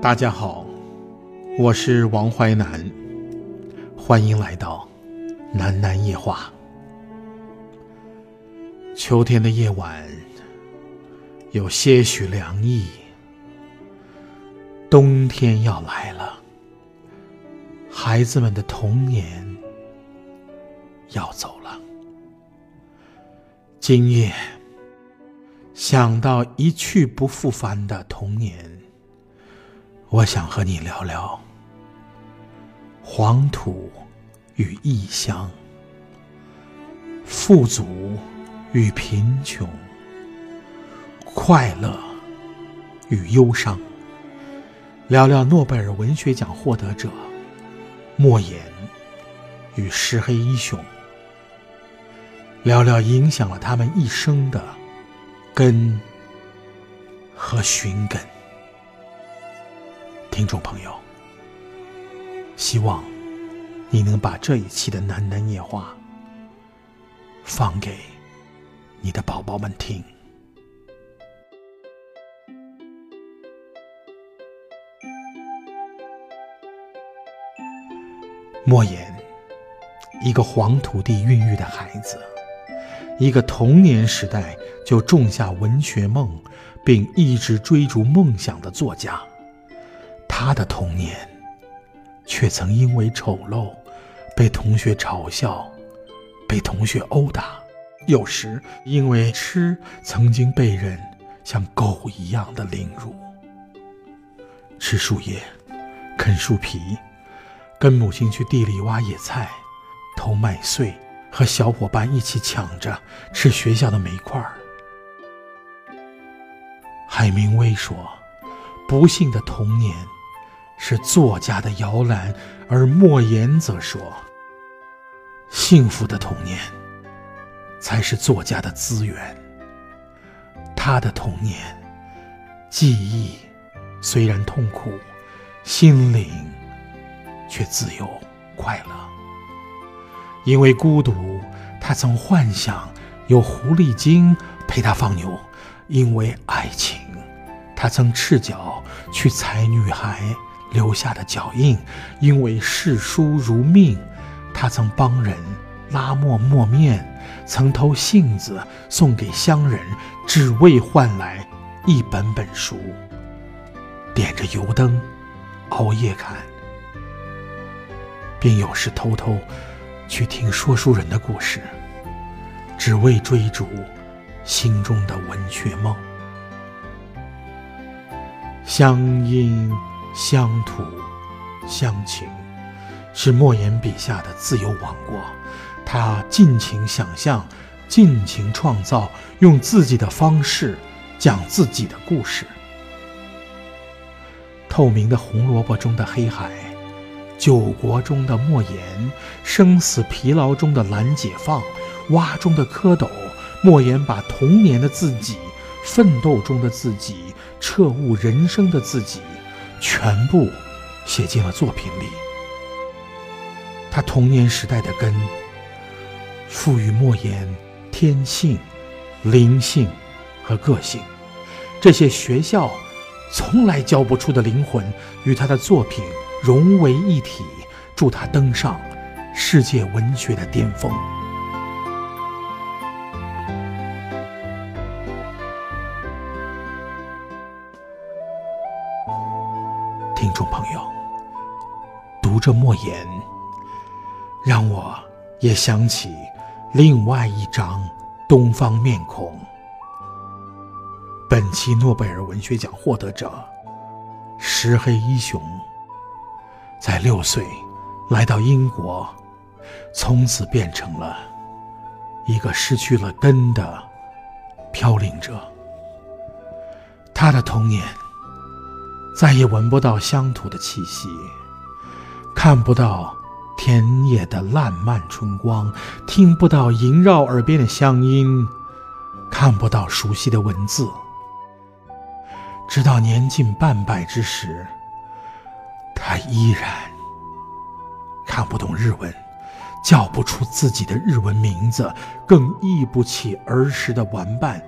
大家好，我是王淮南，欢迎来到南南夜话。秋天的夜晚有些许凉意，冬天要来了，孩子们的童年要走了。今夜想到一去不复返的童年。我想和你聊聊黄土与异乡，富足与贫穷，快乐与忧伤。聊聊诺贝尔文学奖获得者莫言与石黑一雄，聊聊影响了他们一生的根和寻根。听众朋友，希望你能把这一期的喃喃夜话放给你的宝宝们听。莫言，一个黄土地孕育的孩子，一个童年时代就种下文学梦，并一直追逐梦想的作家。他的童年，却曾因为丑陋，被同学嘲笑，被同学殴打；有时因为吃，曾经被人像狗一样的凌辱。吃树叶，啃树皮，跟母亲去地里挖野菜，偷麦穗，和小伙伴一起抢着吃学校的煤块儿。海明威说：“不幸的童年。”是作家的摇篮，而莫言则说：“幸福的童年才是作家的资源。”他的童年记忆虽然痛苦，心灵却自由快乐。因为孤独，他曾幻想有狐狸精陪他放牛；因为爱情，他曾赤脚去采女孩。留下的脚印，因为视书如命，他曾帮人拉磨磨面，曾偷杏子送给乡人，只为换来一本本书。点着油灯，熬夜看，并有时偷偷去听说书人的故事，只为追逐心中的文学梦。乡音。乡土、乡情，是莫言笔下的自由王国。他尽情想象，尽情创造，用自己的方式讲自己的故事。透明的红萝卜中的黑海，九国中的莫言，生死疲劳中的蓝解放，蛙中的蝌蚪。莫言把童年的自己、奋斗中的自己、彻悟人生的自己。全部写进了作品里。他童年时代的根，赋予莫言天性、灵性和个性，这些学校从来教不出的灵魂，与他的作品融为一体，助他登上世界文学的巅峰。听众朋友，读着莫言，让我也想起另外一张东方面孔。本期诺贝尔文学奖获得者石黑一雄，在六岁来到英国，从此变成了一个失去了根的飘零者。他的童年。再也闻不到乡土的气息，看不到田野的烂漫春光，听不到萦绕耳边的乡音，看不到熟悉的文字。直到年近半百之时，他依然看不懂日文，叫不出自己的日文名字，更忆不起儿时的玩伴。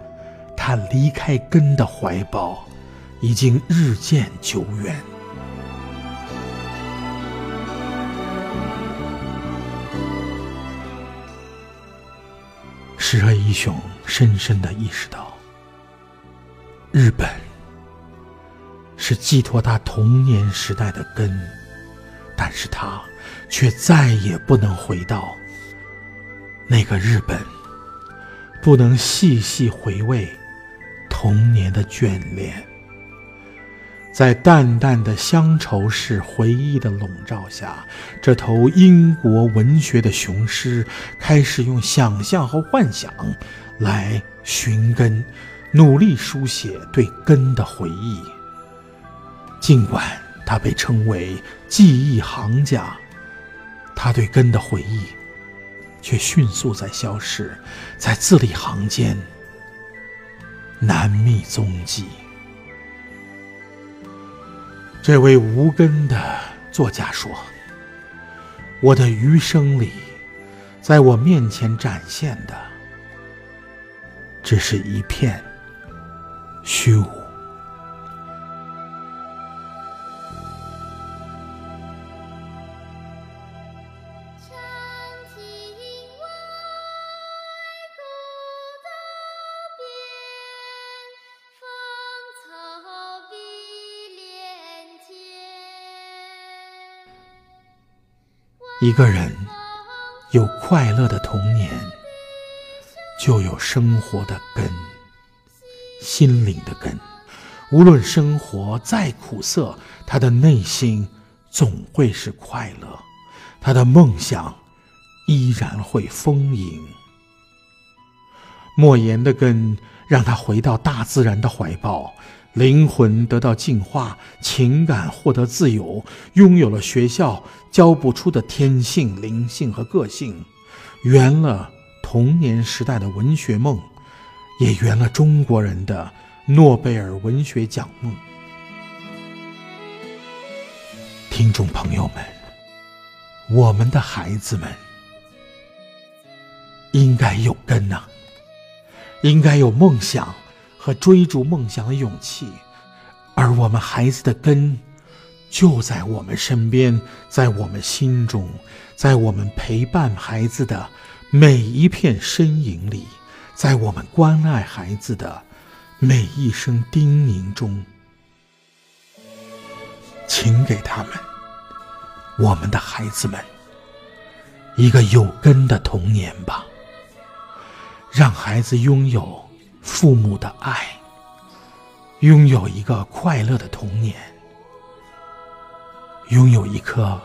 他离开根的怀抱。已经日渐久远。石黑一雄深深的意识到，日本是寄托他童年时代的根，但是他却再也不能回到那个日本，不能细细回味童年的眷恋。在淡淡的乡愁式回忆的笼罩下，这头英国文学的雄狮开始用想象和幻想来寻根，努力书写对根的回忆。尽管他被称为记忆行家，他对根的回忆却迅速在消失，在字里行间难觅踪迹。这位无根的作家说：“我的余生里，在我面前展现的，只是一片虚无。”一个人有快乐的童年，就有生活的根，心灵的根。无论生活再苦涩，他的内心总会是快乐，他的梦想依然会丰盈。莫言的根让他回到大自然的怀抱。灵魂得到净化，情感获得自由，拥有了学校教不出的天性、灵性和个性，圆了童年时代的文学梦，也圆了中国人的诺贝尔文学奖梦。听众朋友们，我们的孩子们应该有根呐，应该有梦想。和追逐梦想的勇气，而我们孩子的根就在我们身边，在我们心中，在我们陪伴孩子的每一片身影里，在我们关爱孩子的每一声叮咛中，请给他们，我们的孩子们，一个有根的童年吧，让孩子拥有。父母的爱，拥有一个快乐的童年，拥有一颗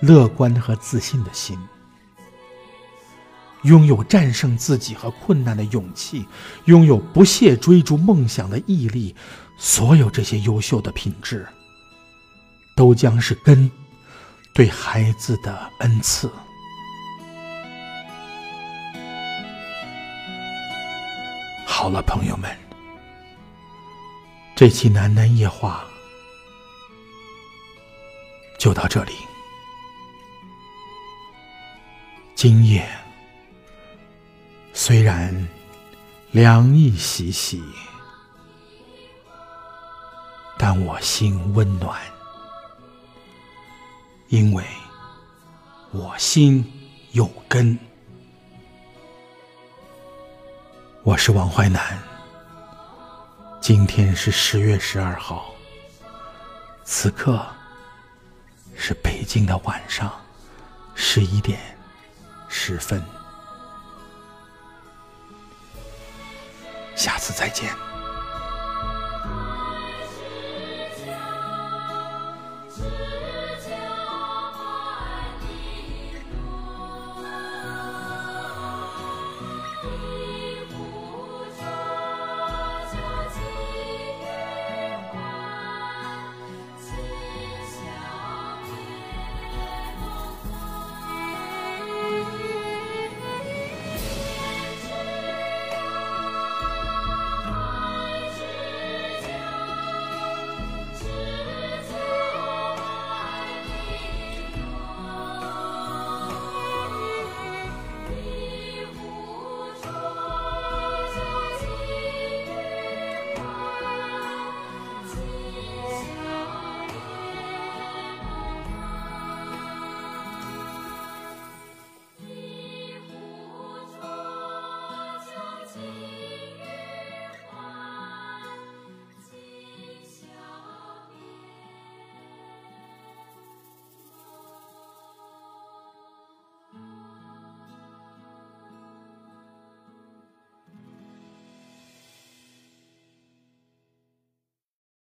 乐观和自信的心，拥有战胜自己和困难的勇气，拥有不懈追逐梦想的毅力，所有这些优秀的品质，都将是根对孩子的恩赐。好了，朋友们，这期喃喃夜话就到这里。今夜虽然凉意习习，但我心温暖，因为我心有根。我是王淮南，今天是十月十二号，此刻是北京的晚上十一点十分，下次再见。